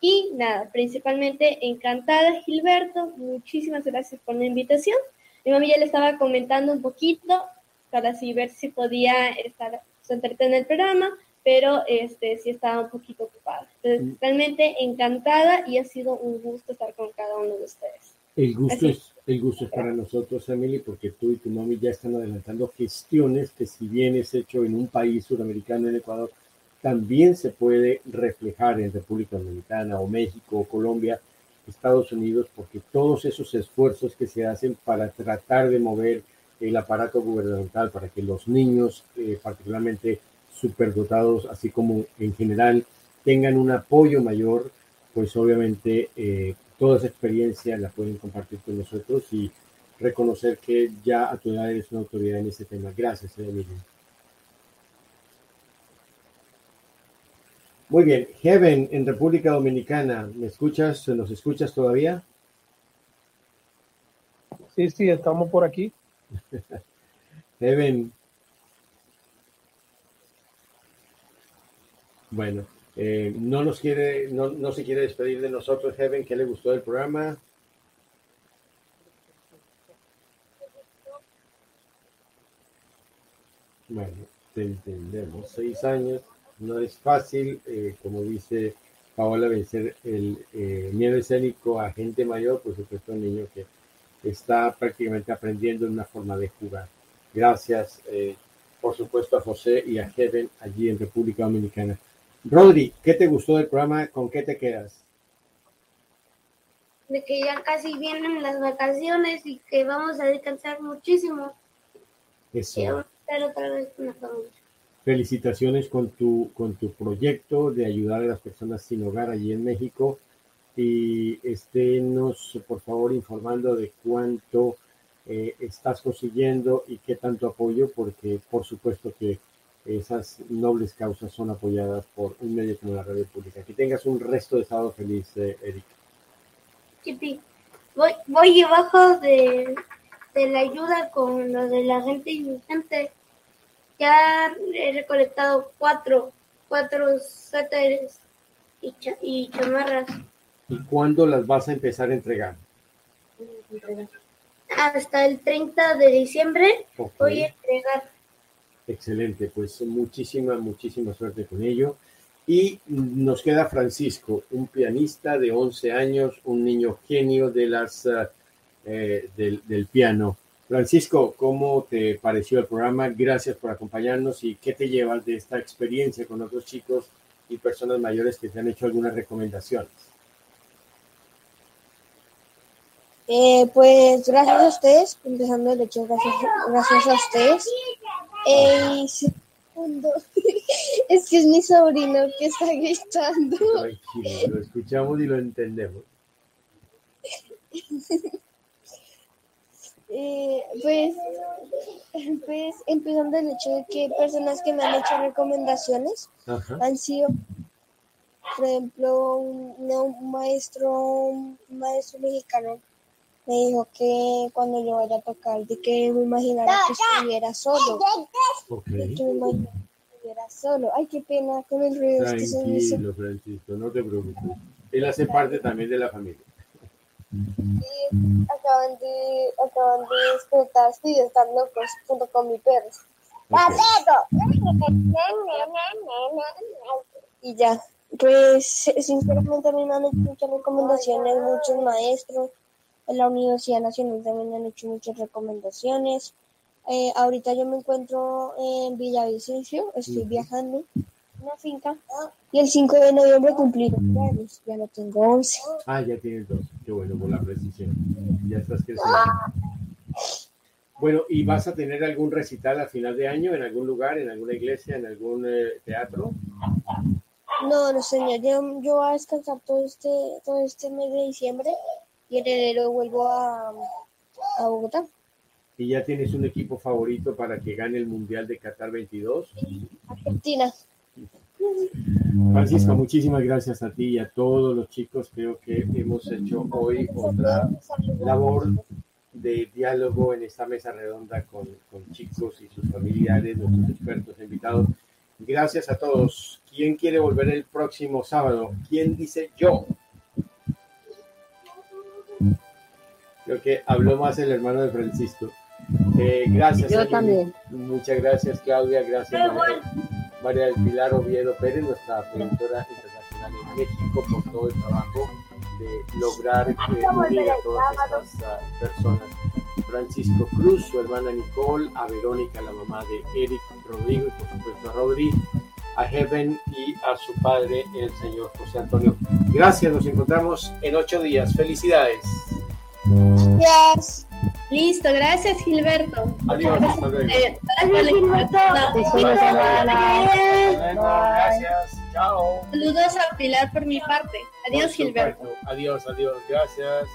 Y nada, principalmente encantada Gilberto, muchísimas gracias por la invitación. Mi mamá ya le estaba comentando un poquito para así ver si podía estar entretenida en el programa, pero este sí estaba un poquito ocupada. Entonces, realmente encantada y ha sido un gusto estar con cada uno de ustedes. El gusto, Así. es, el gusto es para nosotros, Emily, porque tú y tu mami ya están adelantando gestiones que si bien es hecho en un país sudamericano, en Ecuador, también se puede reflejar en República Dominicana o México o Colombia, Estados Unidos, porque todos esos esfuerzos que se hacen para tratar de mover el aparato gubernamental para que los niños, eh, particularmente superdotados, así como en general, tengan un apoyo mayor, pues obviamente eh, toda esa experiencia la pueden compartir con nosotros y reconocer que ya a tu edad eres una autoridad en ese tema. Gracias, Emily. Muy bien, Heaven en República Dominicana, ¿me escuchas? ¿Nos escuchas todavía? Sí, sí, estamos por aquí. Heaven. Bueno, eh, no nos quiere, no, no se quiere despedir de nosotros, Heaven, ¿qué le gustó del programa? Bueno, te entendemos. Seis años, no es fácil, eh, como dice Paola, vencer el eh, miedo escénico a gente mayor, por supuesto, un niño que está prácticamente aprendiendo una forma de jugar. Gracias, eh, por supuesto, a José y a Heaven allí en República Dominicana. Rodri, ¿qué te gustó del programa? ¿Con qué te quedas? de que ya casi vienen las vacaciones y que vamos a descansar muchísimo. Eso. Y vamos a estar otra vez con la familia. Felicitaciones con tu, con tu proyecto de ayudar a las personas sin hogar allí en México. Y esténos, por favor, informando de cuánto eh, estás consiguiendo y qué tanto apoyo, porque por supuesto que esas nobles causas son apoyadas por un medio como la radio pública. Que tengas un resto de sábado feliz, eh, Eric. Chipi, voy, voy debajo de, de la ayuda con lo de la gente indigente. Ya he recolectado cuatro, cuatro suéteres y, cha- y chamarras. ¿Y cuándo las vas a empezar a entregar? Hasta el 30 de diciembre voy a entregar. Excelente, pues muchísima, muchísima suerte con ello. Y nos queda Francisco, un pianista de 11 años, un niño genio de las, eh, del, del piano. Francisco, ¿cómo te pareció el programa? Gracias por acompañarnos y qué te llevas de esta experiencia con otros chicos y personas mayores que te han hecho algunas recomendaciones. Eh, pues gracias a ustedes, empezando el hecho, gracias, gracias a ustedes. Segundo, es que es mi sobrino que está gritando. Tranquilo, lo escuchamos y lo entendemos. Eh, pues, pues empezando el hecho de que personas que me han hecho recomendaciones Ajá. han sido, por ejemplo, un maestro, un maestro mexicano me dijo que cuando yo vaya a tocar, de que me imaginara que estuviera solo. Ok. De que me imaginara que estuviera solo. Ay, qué pena con el ruido. que se me hizo- Francisco, no te preocupes. Él hace parte también de la familia. y acaban de, acaban de despertar, de estar locos junto con mi perro. Y ya, pues sinceramente a mí me han hecho muchas recomendaciones, muchos maestros, en la Universidad Nacional también han hecho muchas recomendaciones. Eh, ahorita yo me encuentro en Villavicencio, estoy Ujú. viajando una finca y el 5 de noviembre cumplí 12 años, ya no tengo 11. Ah, ya tienes dos. Qué bueno, por la precisión. Ya estás creciendo. Bueno, ¿y vas a tener algún recital a final de año en algún lugar, en alguna iglesia, en algún eh, teatro? No, no señor, yo, yo voy a descansar todo este, todo este mes de diciembre y en enero vuelvo a, a Bogotá. ¿Y ya tienes un equipo favorito para que gane el Mundial de Qatar 22? Argentina. Francisco, muchísimas gracias a ti y a todos los chicos. Creo que hemos hecho hoy otra labor de diálogo en esta mesa redonda con, con chicos y sus familiares, nuestros expertos invitados. Gracias a todos. ¿Quién quiere volver el próximo sábado? ¿Quién dice yo? Creo que habló más el hermano de Francisco. Eh, gracias. Yo también. Muchas gracias, Claudia. Gracias, María, María del Pilar Oviedo Pérez, nuestra productora internacional en México, por todo el trabajo de lograr eh, unir a todas estas ah, personas. Francisco Cruz, su hermana Nicole, a Verónica, la mamá de Eric Rodrigo, y por supuesto a Rodri, a Heaven y a su padre, el señor José Antonio. Gracias, nos encontramos en ocho días. Felicidades. Gracias. Listo, gracias Gilberto. Adiós, Gilberto. Gracias, chao. Saludos a Pilar por mi parte. Adiós, Gilberto. Adiós, adiós, gracias.